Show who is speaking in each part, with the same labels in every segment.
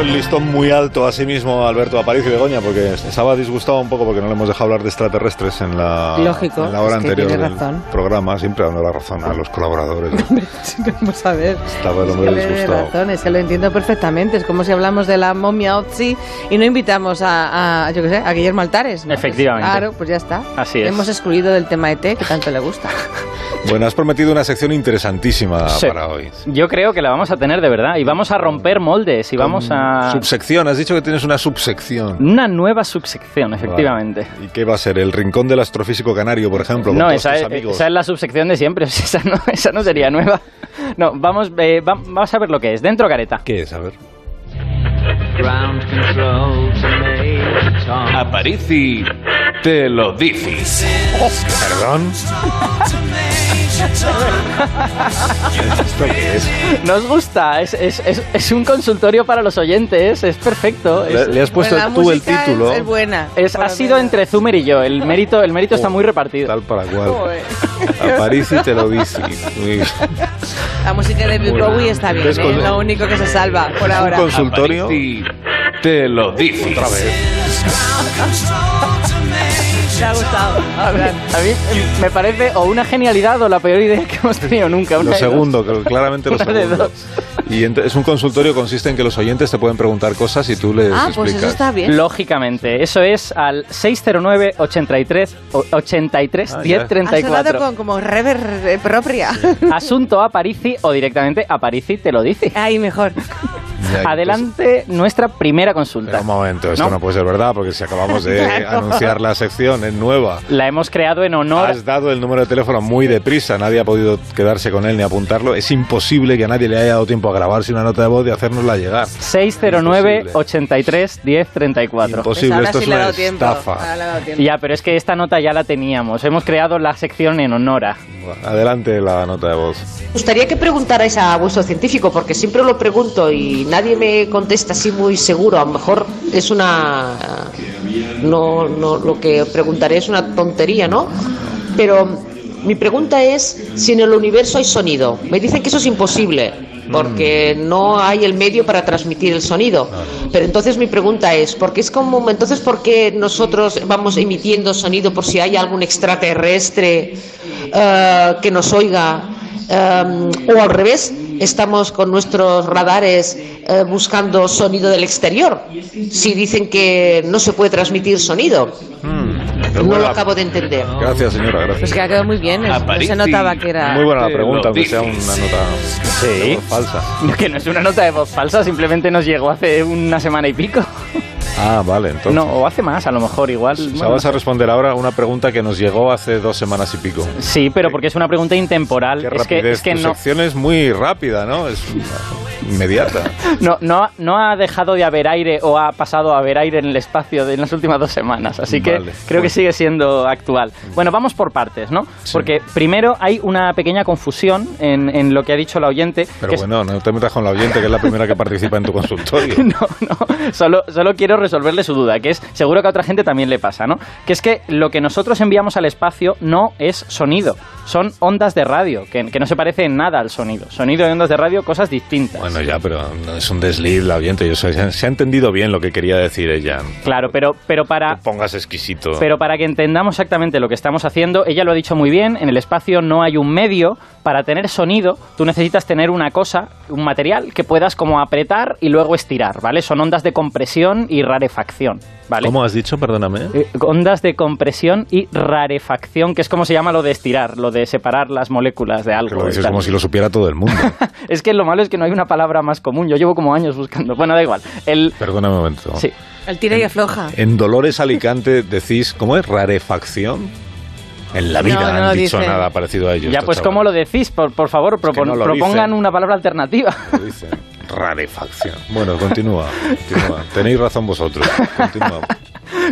Speaker 1: puesto el listón muy alto a sí mismo Alberto Aparicio y Begoña porque estaba disgustado un poco porque no le hemos dejado hablar de extraterrestres en la,
Speaker 2: Lógico,
Speaker 1: en la hora
Speaker 2: es que
Speaker 1: anterior del
Speaker 2: razón.
Speaker 1: programa, siempre dando la razón a los colaboradores.
Speaker 2: Vamos a ver.
Speaker 1: Estaba el
Speaker 2: Es que
Speaker 1: hombre
Speaker 2: le doy
Speaker 1: disgustado.
Speaker 2: razón, es que lo entiendo perfectamente. Es como si hablamos de la momia Otzi y no invitamos a, a, yo qué sé, a Guillermo Altares. ¿no?
Speaker 3: Efectivamente.
Speaker 2: Claro, pues ya está.
Speaker 3: Así es.
Speaker 2: Hemos excluido del tema ET, que tanto le gusta.
Speaker 1: Bueno, has prometido una sección interesantísima
Speaker 3: Sí.
Speaker 1: para hoy.
Speaker 3: Yo creo que la vamos a tener de verdad y vamos a romper moldes y vamos a...
Speaker 1: Subsección, has dicho que tienes una subsección.
Speaker 3: Una nueva subsección, efectivamente.
Speaker 1: ¿Y qué va a ser? ¿El rincón del astrofísico canario, por ejemplo? con
Speaker 3: No,
Speaker 1: todos
Speaker 3: esa
Speaker 1: tus
Speaker 3: es,
Speaker 1: amigos?
Speaker 3: esa es la subsección de siempre, esa no, esa no sería nueva. No, vamos, eh, va- vamos a ver lo que es. Dentro careta.
Speaker 1: ¿Qué es? A ver.
Speaker 4: Ground
Speaker 5: te lo dices.
Speaker 1: ¿Perdón? ¿Esto qué es?
Speaker 3: ¿Nos gusta? Es, es, es, es un consultorio para los oyentes, es perfecto.
Speaker 1: Le,
Speaker 3: Es,
Speaker 1: le has puesto
Speaker 2: Pues
Speaker 1: tú el título.
Speaker 2: Es, buena.
Speaker 3: ha sido entre Zumer y yo, el mérito, el mérito está muy repartido.
Speaker 1: Tal para cual. A París y te lo dice.
Speaker 2: La música de Bill. Bowie está bien,
Speaker 1: Es
Speaker 2: ¿eh? lo único que se salva por
Speaker 1: un
Speaker 2: ahora.
Speaker 1: consultorio.
Speaker 5: Aparici te lo dices.
Speaker 1: Otra vez.
Speaker 2: Me ha gustado.
Speaker 3: A mí, a mí, me parece o una genialidad o la peor idea que hemos tenido nunca.
Speaker 1: Lo segundo, que claramente lo segundo.
Speaker 3: dos.
Speaker 1: Y es un consultorio, consiste en que los oyentes te pueden preguntar cosas y tú les
Speaker 2: Ah,
Speaker 1: explicas.
Speaker 2: pues eso está bien.
Speaker 3: Lógicamente, eso es al 609 83 o- 83
Speaker 1: Ah, ya.
Speaker 3: 10
Speaker 2: Ha sonado
Speaker 3: 34.
Speaker 2: con como rever eh, propia.
Speaker 3: Asunto a Parisi o directamente a Parisi te lo dice.
Speaker 2: Ahí mejor.
Speaker 3: Adelante nuestra primera
Speaker 1: Pero
Speaker 3: consulta.
Speaker 1: un momento, esto
Speaker 3: No.
Speaker 1: no. puede ser verdad, porque si acabamos de
Speaker 2: Claro.
Speaker 1: anunciar la sección, es nueva.
Speaker 3: La hemos creado en honor
Speaker 1: Has dado el número de teléfono muy deprisa, nadie ha podido quedarse con él ni apuntarlo. Es imposible que a nadie le haya dado tiempo a grabarse una nota de voz y hacérnosla llegar.
Speaker 3: 609
Speaker 1: Imposible.
Speaker 3: 83 10 34.
Speaker 1: Imposible,
Speaker 2: Pues
Speaker 1: esto
Speaker 2: sí
Speaker 1: es una estafa.
Speaker 3: Ya, pero es que esta nota ya la teníamos. Hemos creado la sección en honor a.
Speaker 1: Adelante la nota de voz.
Speaker 6: Me gustaría que preguntarais a vuestro científico, porque siempre lo pregunto y nadie me contesta así muy seguro. A lo mejor es una. No, no, lo que preguntaré es una tontería, ¿no? Pero mi pregunta es si en el universo hay sonido. Me dicen que eso es imposible, porque no hay el medio para transmitir el sonido. Pero entonces mi pregunta es, porque es como, entonces, ¿por qué nosotros vamos emitiendo sonido por si hay algún extraterrestre eh, que nos oiga? Eh, o al revés, estamos con nuestros radares eh, buscando sonido del exterior. Si dicen que no se puede transmitir sonido, no lo acabo de entender.
Speaker 1: Gracias, señora, gracias.
Speaker 2: Pues que ha quedado muy bien. es- No se notaba que era.
Speaker 1: Muy buena la pregunta, aunque sea una nota
Speaker 3: Sí.
Speaker 1: de voz falsa.
Speaker 3: Que no es una nota de voz falsa, simplemente nos llegó hace una semana y pico.
Speaker 1: Ah, vale, entonces.
Speaker 3: No, o hace más, a lo mejor, igual.
Speaker 1: O sea,
Speaker 3: bueno,
Speaker 1: vas a responder ahora una pregunta que nos llegó hace dos semanas y pico.
Speaker 3: Sí, pero porque es una pregunta intemporal.
Speaker 1: Qué
Speaker 3: es que, es que
Speaker 1: tu
Speaker 3: no,
Speaker 1: sección es muy rápida, ¿no? Es inmediata.
Speaker 3: no, no, ha- no ha dejado de haber aire o ha pasado a haber aire en el espacio de en las últimas dos semanas. Así que
Speaker 1: Vale,
Speaker 3: creo que
Speaker 1: bueno.
Speaker 3: sigue siendo actual. Bueno, vamos por partes, ¿no? Porque primero hay una pequeña confusión en, en lo que ha dicho la oyente.
Speaker 1: Pero
Speaker 3: que es-
Speaker 1: bueno, no te metas con la oyente, que es la primera que participa en tu consultorio.
Speaker 3: No, no, solo, solo quiero resolverle su duda, que es, seguro que a otra gente también le pasa, ¿no? Que es que lo que nosotros enviamos al espacio no es sonido, son ondas de radio, que, que no se parece en nada al sonido. Sonido y ondas de radio, cosas distintas.
Speaker 1: Bueno, ya, pero no es un desliz la oyente. Yo sé, se, ha entendido bien lo que quería decir ella.
Speaker 3: Claro, pero, pero para...
Speaker 1: No pongas exquisito.
Speaker 3: Pero para que entendamos exactamente lo que estamos haciendo, ella lo ha dicho muy bien, en el espacio no hay un medio para tener sonido, tú necesitas tener una cosa, un material que puedas como apretar y luego estirar, ¿vale? Son ondas de compresión y rarefacción, ¿vale?
Speaker 1: ¿Cómo has dicho? Perdóname.
Speaker 3: Eh, ondas de compresión y rarefacción, que es como se llama lo de estirar, lo de separar las moléculas de algo.
Speaker 1: Que lo
Speaker 3: y
Speaker 1: dices
Speaker 3: tal.
Speaker 1: como si lo supiera todo el mundo.
Speaker 3: Es que lo malo es que no hay una palabra más común. Yo llevo como años buscando. Bueno, da igual. El...
Speaker 1: Perdóname un momento.
Speaker 3: Sí.
Speaker 2: El tira y afloja.
Speaker 1: En Dolores Alicante decís, ¿cómo es? ¿Rarefacción? En la vida
Speaker 2: No, no
Speaker 1: han dicho
Speaker 2: dicen.
Speaker 1: nada parecido a ellos.
Speaker 3: Ya, pues, ¿cómo lo
Speaker 1: chavales.
Speaker 3: decís? Por, por favor, propon-
Speaker 1: no lo
Speaker 3: propongan
Speaker 1: dicen.
Speaker 3: una palabra alternativa.
Speaker 1: Lo dicen. Rarefacción. Bueno, continúa. continúa. Tenéis razón vosotros. Continúa.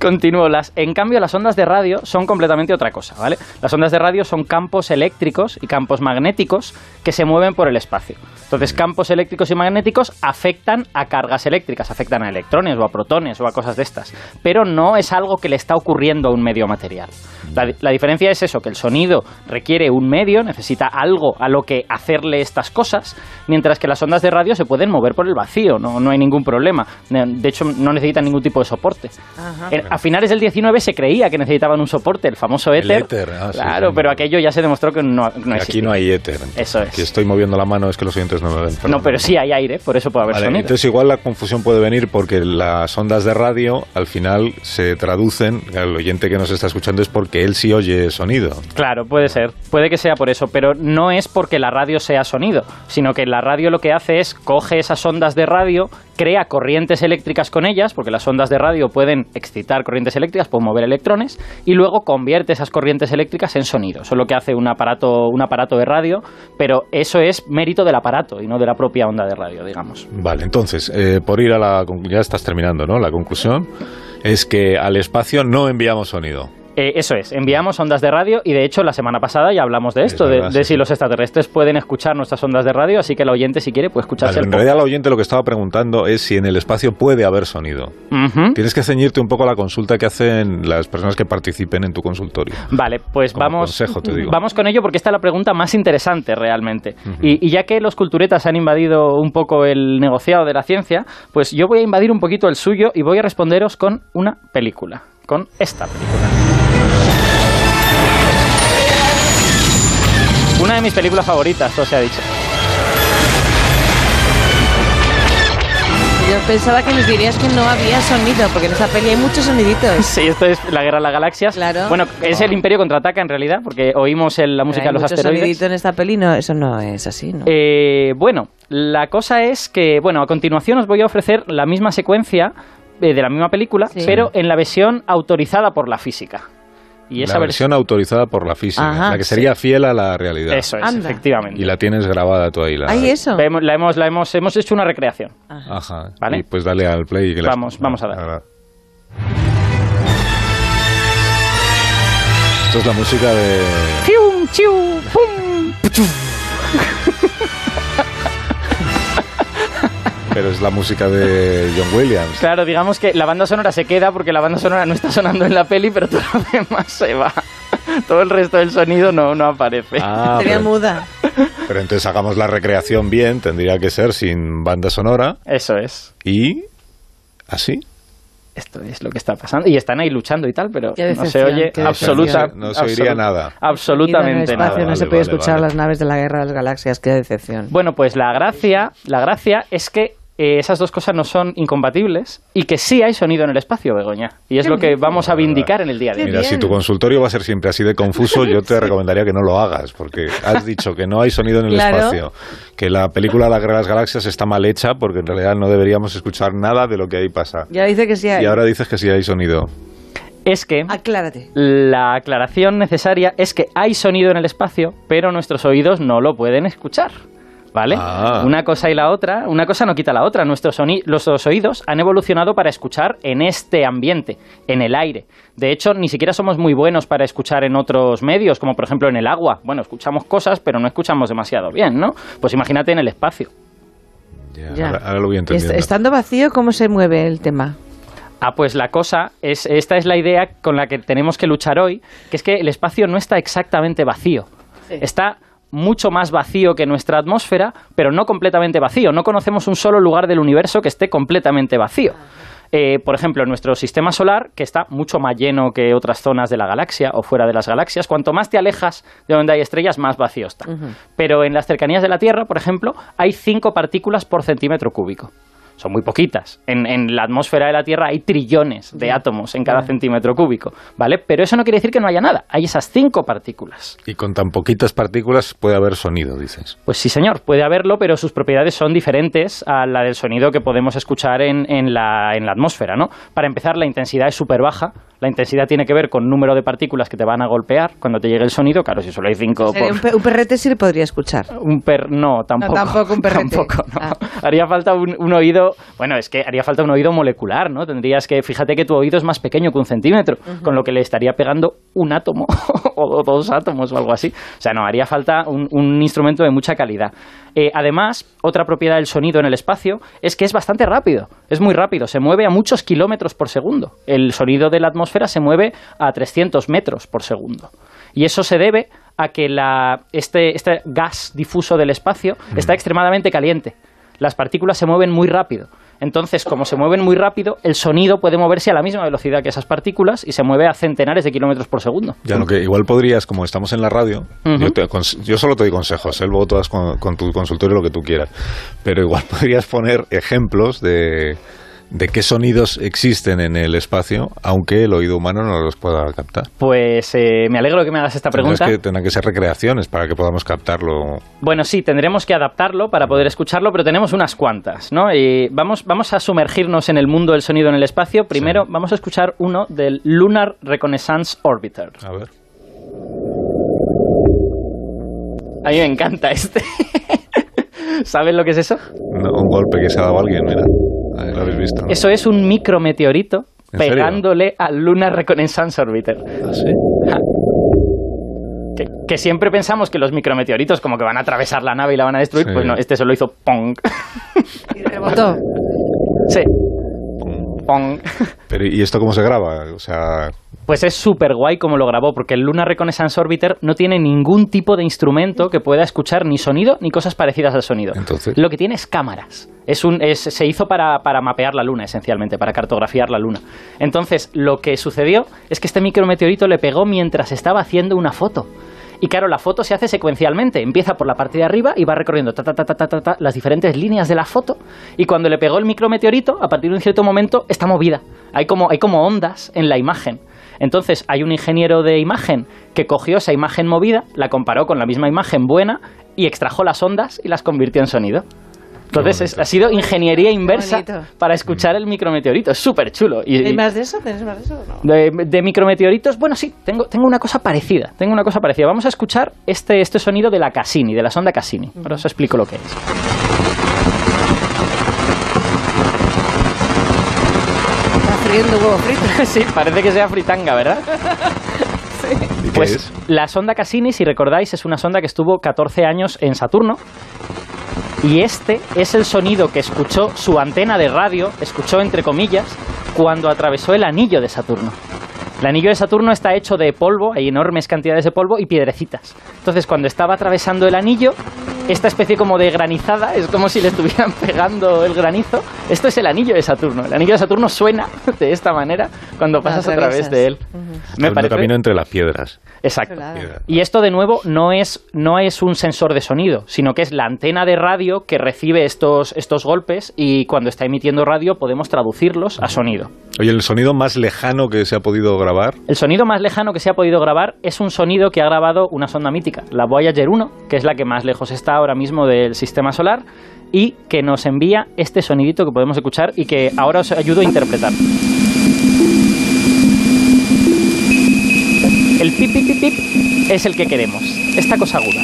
Speaker 3: Continúo. Las, en cambio, las ondas de radio son completamente otra cosa, ¿vale? Las ondas de radio son campos eléctricos y campos magnéticos que se mueven por el espacio. Entonces, campos eléctricos y magnéticos afectan a cargas eléctricas, afectan a electrones o a protones o a cosas de estas, pero no es algo que le está ocurriendo a un medio material. La, la diferencia es eso, que el sonido requiere un medio, necesita algo a lo que hacerle estas cosas, mientras que las ondas de radio se pueden mover por el vacío, no, no hay ningún problema. De hecho, no necesitan ningún tipo de soporte. A finales del 19 se creía que necesitaban un soporte, el famoso
Speaker 1: El
Speaker 3: éter,
Speaker 1: ah,
Speaker 3: claro,
Speaker 1: sí.
Speaker 3: pero aquello ya se demostró que no, no
Speaker 1: Y aquí no hay éter.
Speaker 3: Eso es.
Speaker 1: Aquí estoy moviendo la mano, es que los oyentes no me ven.
Speaker 3: No, pero sí hay aire, por eso puede haber
Speaker 1: Vale,
Speaker 3: sonido.
Speaker 1: entonces igual la confusión puede venir porque las ondas de radio al final se traducen, el oyente que nos está escuchando es porque él sí oye sonido.
Speaker 3: Claro, puede ser. Puede que sea por eso, pero no es porque la radio sea sonido, sino que la radio lo que hace es coge esas ondas de radio, crea corrientes eléctricas con ellas, porque las ondas de radio pueden excitar corrientes eléctricas, pueden mover electrones, y luego convierte esas corrientes eléctricas en sonido. Eso es lo que hace un aparato, un aparato de radio, pero eso es mérito del aparato y no de la propia onda de radio, digamos.
Speaker 1: Vale, entonces, eh, por ir a la... Ya estás terminando, ¿no? La conclusión es que al espacio no enviamos sonido.
Speaker 3: Eh, eso es, enviamos ondas de radio y de hecho la semana pasada ya hablamos de
Speaker 1: Es
Speaker 3: esto, de,
Speaker 1: verdad,
Speaker 3: de
Speaker 1: sí.
Speaker 3: si los extraterrestres pueden escuchar nuestras ondas de radio, así que el oyente si quiere puede escucharse
Speaker 1: Vale,
Speaker 3: el
Speaker 1: en realidad el oyente lo que estaba preguntando es si en el espacio puede haber sonido. Tienes que ceñirte un poco a la consulta que hacen las personas que participen en tu consultorio.
Speaker 3: Vale, pues
Speaker 1: Como
Speaker 3: vamos,
Speaker 1: consejo, te digo.
Speaker 3: vamos con ello porque esta es la pregunta más interesante realmente. y, y ya que los culturetas han invadido un poco el negociado de la ciencia, pues yo voy a invadir un poquito el suyo y voy a responderos con una película, con esta película. Una de mis películas favoritas, todo se ha dicho.
Speaker 2: Yo pensaba que nos dirías que no había sonido, porque en esa peli hay muchos soniditos.
Speaker 3: Sí, esto es la guerra de las galaxias.
Speaker 2: Claro.
Speaker 3: Bueno, es el Imperio contraataca en realidad, porque oímos el- la música de los asteroides.
Speaker 2: sonidito en esta peli, no, eso no es así, ¿no?
Speaker 3: Eh, bueno, la cosa es que, bueno, a continuación os voy a ofrecer la misma secuencia de la misma película,
Speaker 2: Sí.
Speaker 3: pero en la versión autorizada por la física. Y esa
Speaker 1: la
Speaker 3: versión.
Speaker 1: versión autorizada por la física,
Speaker 2: Ajá,
Speaker 1: la que sería fiel a la realidad.
Speaker 3: Eso es,
Speaker 2: Anda.
Speaker 3: efectivamente.
Speaker 1: Y la tienes grabada tú ahí. La...
Speaker 2: ¿Hay eso?
Speaker 3: La hemos, la hemos, hemos hecho una recreación.
Speaker 1: Ajá.
Speaker 3: Vale.
Speaker 1: Y pues dale al play. y que la-
Speaker 3: Vamos, vamos a ver.
Speaker 1: Ahora. Esto es la música de...
Speaker 3: ¡Fium, chiu, pum!
Speaker 1: Pero es la música de John Williams.
Speaker 3: Claro, digamos que la banda sonora se queda porque la banda sonora no está sonando en la peli, pero todo lo demás se va. Todo el resto del sonido no, no aparece.
Speaker 1: Ah,
Speaker 2: Sería
Speaker 1: pero,
Speaker 2: muda.
Speaker 1: pero entonces hagamos la recreación bien, tendría que ser sin banda sonora
Speaker 3: Eso es.
Speaker 1: y así.
Speaker 3: Esto es lo que está pasando. Y están ahí luchando y tal, pero no se oye absoluta.
Speaker 1: No se oiría nada.
Speaker 2: Y en el
Speaker 3: Absolutamente
Speaker 2: espacio
Speaker 3: nada.
Speaker 2: no
Speaker 1: Vale,
Speaker 2: se puede
Speaker 1: vale,
Speaker 2: escuchar
Speaker 1: vale.
Speaker 2: las naves de la guerra de las galaxias, qué decepción.
Speaker 3: Bueno, pues la gracia, la gracia es que eh, esas dos cosas no son incompatibles y que sí hay sonido en el espacio, Begoña. Y es
Speaker 2: Qué
Speaker 3: lo que
Speaker 2: bien.
Speaker 3: vamos a vindicar en el día de hoy.
Speaker 1: Mira,
Speaker 2: bien.
Speaker 1: si tu consultorio va a ser siempre así de confuso, yo te recomendaría que no lo hagas, porque has dicho que no hay sonido en el
Speaker 2: Claro.
Speaker 1: espacio, que la película La Guerra de las Galaxias está mal hecha, porque en realidad no deberíamos escuchar nada de lo que ahí pasa.
Speaker 2: Ya dice que sí hay.
Speaker 1: Y ahora dices que sí hay sonido.
Speaker 3: Es que
Speaker 2: Aclárate.
Speaker 3: la aclaración necesaria es que hay sonido en el espacio, pero nuestros oídos no lo pueden escuchar. ¿Vale?
Speaker 1: Ah.
Speaker 3: Una cosa y la otra, una cosa no quita la otra. Nuestros, soni- los oídos han evolucionado para escuchar en este ambiente, en el aire. De hecho, ni siquiera somos muy buenos para escuchar en otros medios, como por ejemplo en el agua. Bueno, escuchamos cosas, pero no escuchamos demasiado bien, ¿no? Pues imagínate en el espacio.
Speaker 2: Ya.
Speaker 1: Ahora, ahora lo voy entendiendo.
Speaker 2: estando vacío, ¿cómo se mueve el tema?
Speaker 3: Ah, pues la cosa es, esta es la idea con la que tenemos que luchar hoy, que es que el espacio no está exactamente vacío. Está mucho más vacío que nuestra atmósfera, pero no completamente vacío. No conocemos un solo lugar del universo que esté completamente vacío. Eh, por ejemplo, en nuestro sistema solar, que está mucho más lleno que otras zonas de la galaxia o fuera de las galaxias, cuanto más te alejas de donde hay estrellas, más vacío está. Pero en las cercanías de la Tierra, por ejemplo, hay 5 partículas por centímetro cúbico. Son muy poquitas. En, en la atmósfera de la Tierra hay trillones de átomos en cada centímetro cúbico, ¿vale? Pero eso no quiere decir que no haya nada. Hay esas cinco partículas.
Speaker 1: Y con tan poquitas partículas puede haber sonido, dices.
Speaker 3: Pues sí, señor, puede haberlo, pero sus propiedades son diferentes a la del sonido que podemos escuchar en, en la, en la atmósfera, ¿no? Para empezar, la intensidad es súper baja. La intensidad tiene que ver con número de partículas que te van a golpear cuando te llegue el sonido. Claro, si solo hay cinco... Por-
Speaker 2: un, pe- un perrete sí le podría escuchar.
Speaker 3: un per no tampoco
Speaker 2: tampoco un perrete.
Speaker 3: Tampoco, no.
Speaker 2: Ah.
Speaker 3: haría falta un, un oído bueno es que haría falta un oído molecular no tendrías que fíjate que tu oído es más pequeño que un centímetro con lo que le estaría pegando un átomo o dos átomos o algo así o sea no haría falta un, un instrumento de mucha calidad Eh, además otra propiedad del sonido en el espacio es que es bastante rápido es muy rápido se mueve a muchos kilómetros por segundo el sonido de la atmósfera se mueve a 300 metros por segundo y eso se debe a que la, este, este gas difuso del espacio está extremadamente caliente. Las partículas se mueven muy rápido. Entonces, como se mueven muy rápido, el sonido puede moverse a la misma velocidad que esas partículas y se mueve a centenares de kilómetros por segundo.
Speaker 1: Ya lo que igual podrías, como estamos en la radio,
Speaker 3: Ujú.
Speaker 1: yo, te yo solo te doy consejos, ¿eh? luego tú con, con tu consultorio lo que tú quieras, pero igual podrías poner ejemplos de, de qué sonidos existen en el espacio, aunque el oído humano no los pueda captar.
Speaker 3: Pues eh, me alegro que me hagas esta
Speaker 1: Tendrás
Speaker 3: pregunta.
Speaker 1: que, tendrán que ser recreaciones para que podamos captarlo.
Speaker 3: Bueno, sí, tendremos que adaptarlo para poder escucharlo, pero tenemos unas cuantas, ¿no? Y vamos, vamos a sumergirnos en el mundo del sonido en el espacio. Primero, vamos a escuchar uno del Lunar Reconnaissance Orbiter.
Speaker 1: A ver.
Speaker 3: A mí me encanta este. ¿Sabes lo que es eso?
Speaker 1: No, un golpe que se ha dado a alguien, mira. Ahí lo habéis visto. ¿no?
Speaker 3: Eso es un micrometeorito
Speaker 1: ¿En serio?
Speaker 3: pegándole al Lunar Reconnaissance Orbiter.
Speaker 1: ¿Ah, sí?
Speaker 3: Que, que siempre pensamos que los micrometeoritos como que van a atravesar la nave y la van a destruir,
Speaker 1: Sí.
Speaker 3: pues no, este solo hizo pong.
Speaker 2: Y rebotó.
Speaker 3: sí. Pong.
Speaker 1: Pero, ¿Y esto cómo se graba? O sea,
Speaker 3: Pues es súper guay como lo grabó, porque el Lunar Reconnaissance Orbiter no tiene ningún tipo de instrumento que pueda escuchar ni sonido ni cosas parecidas al sonido.
Speaker 1: Entonces.
Speaker 3: Lo que tiene es cámaras. Es un, es- se hizo para, para mapear la Luna, esencialmente, para cartografiar la Luna. Entonces, lo que sucedió es que este micrometeorito le pegó mientras estaba haciendo una foto. Y claro, la foto se hace secuencialmente. Empieza por la parte de arriba y va recorriendo ta, ta, ta, ta, ta, ta, ta, las diferentes líneas de la foto. Y cuando le pegó el micrometeorito, a partir de un cierto momento, está movida. Hay como, hay como ondas en la imagen. Entonces, hay un ingeniero de imagen que cogió esa imagen movida, la comparó con la misma imagen buena y extrajo las ondas y las convirtió en sonido. Entonces, es- ha sido ingeniería inversa para escuchar el micrometeorito. Es súper chulo. Y,
Speaker 2: ¿Hay
Speaker 3: y-
Speaker 2: más de eso? ¿Tienes más de eso? No.
Speaker 3: de, de micrometeoritos, bueno, sí, tengo, tengo una cosa parecida. Tengo una cosa parecida. Vamos a escuchar este, este sonido de la Cassini, de la sonda Cassini. Ahora os explico lo que es.
Speaker 2: Está friendo huevo frito.
Speaker 3: sí, parece que sea fritanga, ¿verdad?
Speaker 1: ¿y qué
Speaker 3: Pues
Speaker 1: es?
Speaker 3: la sonda Cassini, si recordáis, es una sonda que estuvo 14 años en Saturno. Y este es el sonido que escuchó su antena de radio, escuchó entre comillas, cuando atravesó el anillo de Saturno. El anillo de Saturno está hecho de polvo, hay enormes cantidades de polvo y piedrecitas. Entonces, cuando estaba atravesando el anillo, esta especie como de granizada, es como si le estuvieran pegando el granizo. Esto es el anillo de Saturno. El anillo de Saturno suena de esta manera cuando pasas a través de él. Me
Speaker 1: Haciendo
Speaker 3: parece.
Speaker 1: camino entre las piedras.
Speaker 3: Exacto.
Speaker 1: Piedra.
Speaker 3: Y esto de nuevo no es, no es un sensor de sonido, sino que es la antena de radio que recibe estos, estos golpes y cuando está emitiendo radio podemos traducirlos a sonido.
Speaker 1: Oye, el sonido más lejano que se ha podido grabar.
Speaker 3: El sonido más lejano que se ha podido grabar es un sonido que ha grabado una sonda mítica, la Voyager 1, que es la que más lejos está ahora mismo del sistema solar y que nos envía este sonidito que podemos escuchar y que ahora os ayudo a interpretar. El pip pip pip pip es el que queremos, esta cosa aguda.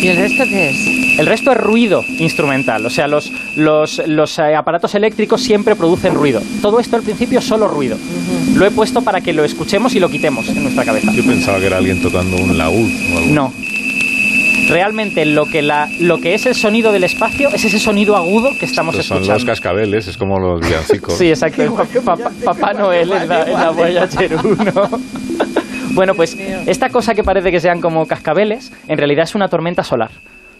Speaker 2: ¿Y el resto qué es?
Speaker 3: El resto es ruido instrumental, o sea, los, los, los, eh, aparatos eléctricos siempre producen ruido. Todo esto al principio es solo ruido. Lo he puesto para que lo escuchemos y lo quitemos en nuestra cabeza.
Speaker 1: Yo pensaba que era alguien tocando un laúd o algo.
Speaker 3: No. Realmente lo que, la, lo que es el sonido del espacio es ese sonido agudo que estamos
Speaker 1: Estos son
Speaker 3: escuchando.
Speaker 1: los cascabeles, es como los villancicos.
Speaker 3: Sí, exacto. el pa- pa- Papá Noel en la, en la Voyager 1. Bueno, pues esta cosa que parece que sean como cascabeles, en realidad es una tormenta solar.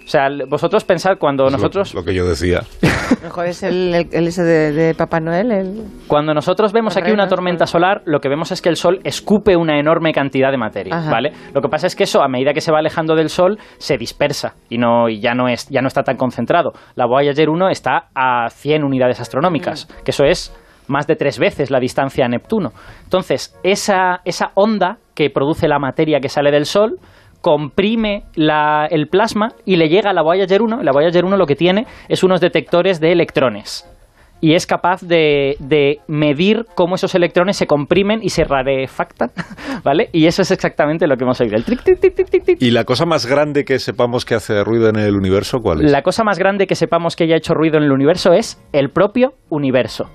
Speaker 3: O sea, vosotros pensad cuando
Speaker 1: Es
Speaker 3: nosotros
Speaker 1: Lo, que yo decía.
Speaker 2: Mejor es el, el, el ese de, de Papá Noel. El...
Speaker 3: Cuando nosotros vemos aquí una tormenta solar, lo que vemos es que el Sol escupe una enorme cantidad de materia,
Speaker 2: Ajá.
Speaker 3: ¿vale? Lo que pasa es que eso, a medida que se va alejando del Sol, se dispersa y, no, y ya, no es, ya no está tan concentrado. La Voyager 1 está a 100 unidades astronómicas, que eso es más de tres veces la distancia a Neptuno. Entonces, esa, esa onda que produce la materia que sale del Sol comprime la- el plasma y le llega a la Voyager 1. La Voyager 1 lo que tiene es unos detectores de electrones. y es capaz de, de medir cómo esos electrones se comprimen y se rarefactan, ¿vale? Y eso es exactamente lo que hemos oído. El tric, tric, tric.
Speaker 1: ¿Y la cosa más grande que sepamos que hace ruido en el universo, cuál es?
Speaker 3: La cosa más grande que sepamos que haya hecho ruido en el universo es el propio universo.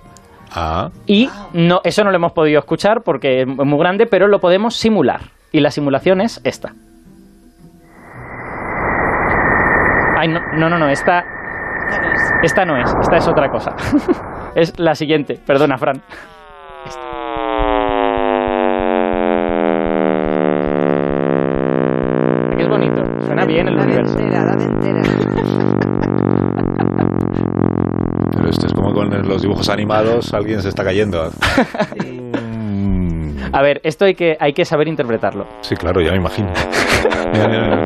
Speaker 1: Ah,
Speaker 3: Y no, eso no lo hemos podido escuchar porque es muy grande, pero lo podemos simular. Y la simulación es esta. Ay, no, no, no, no, esta, esta no es, esta es otra cosa. es la siguiente, perdona, Fran. Esta. Es bonito, suena bien el universo.
Speaker 1: pero esto es como con los dibujos animados, alguien se está cayendo.
Speaker 3: A ver, esto hay que, hay que saber interpretarlo.
Speaker 1: Sí, claro, ya me imagino.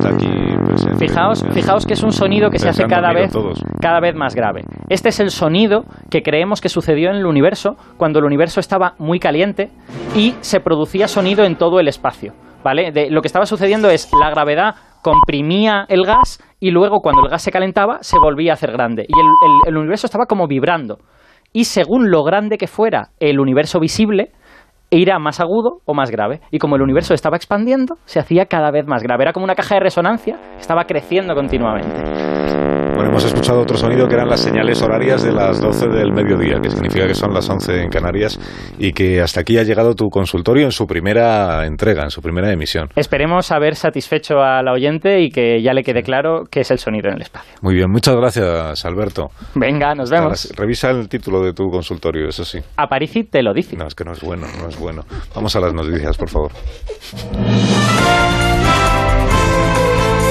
Speaker 1: está aquí presente.
Speaker 3: Fijaos, fijaos que es un sonido que se hace cada vez,
Speaker 1: todos.
Speaker 3: cada vez más grave. Este es el sonido que creemos que sucedió en el universo cuando el universo estaba muy caliente y se producía sonido en todo el espacio. ¿Vale? De- lo que estaba sucediendo es la gravedad comprimía el gas y luego cuando el gas se calentaba se volvía a hacer grande. Y el, el- el universo estaba como vibrando. Y según lo grande que fuera el universo visible, irá más agudo o más grave. Y como el universo estaba expandiendo, se hacía cada vez más grave. Era como una caja de resonancia estaba creciendo continuamente.
Speaker 1: Bueno, hemos escuchado otro sonido que eran las señales horarias de las 12 del mediodía, que significa que son las 11 en Canarias y que hasta aquí ha llegado tu consultorio en su primera entrega, en su primera emisión.
Speaker 3: Esperemos haber satisfecho al oyente y que ya le quede claro qué es el sonido en el espacio.
Speaker 1: Muy bien, muchas gracias, Alberto.
Speaker 3: Venga, nos vemos.
Speaker 1: Revisa el título de tu consultorio, eso sí.
Speaker 3: Aparici te lo dice.
Speaker 1: No, es que no es bueno, no es bueno. Vamos a las noticias, por favor.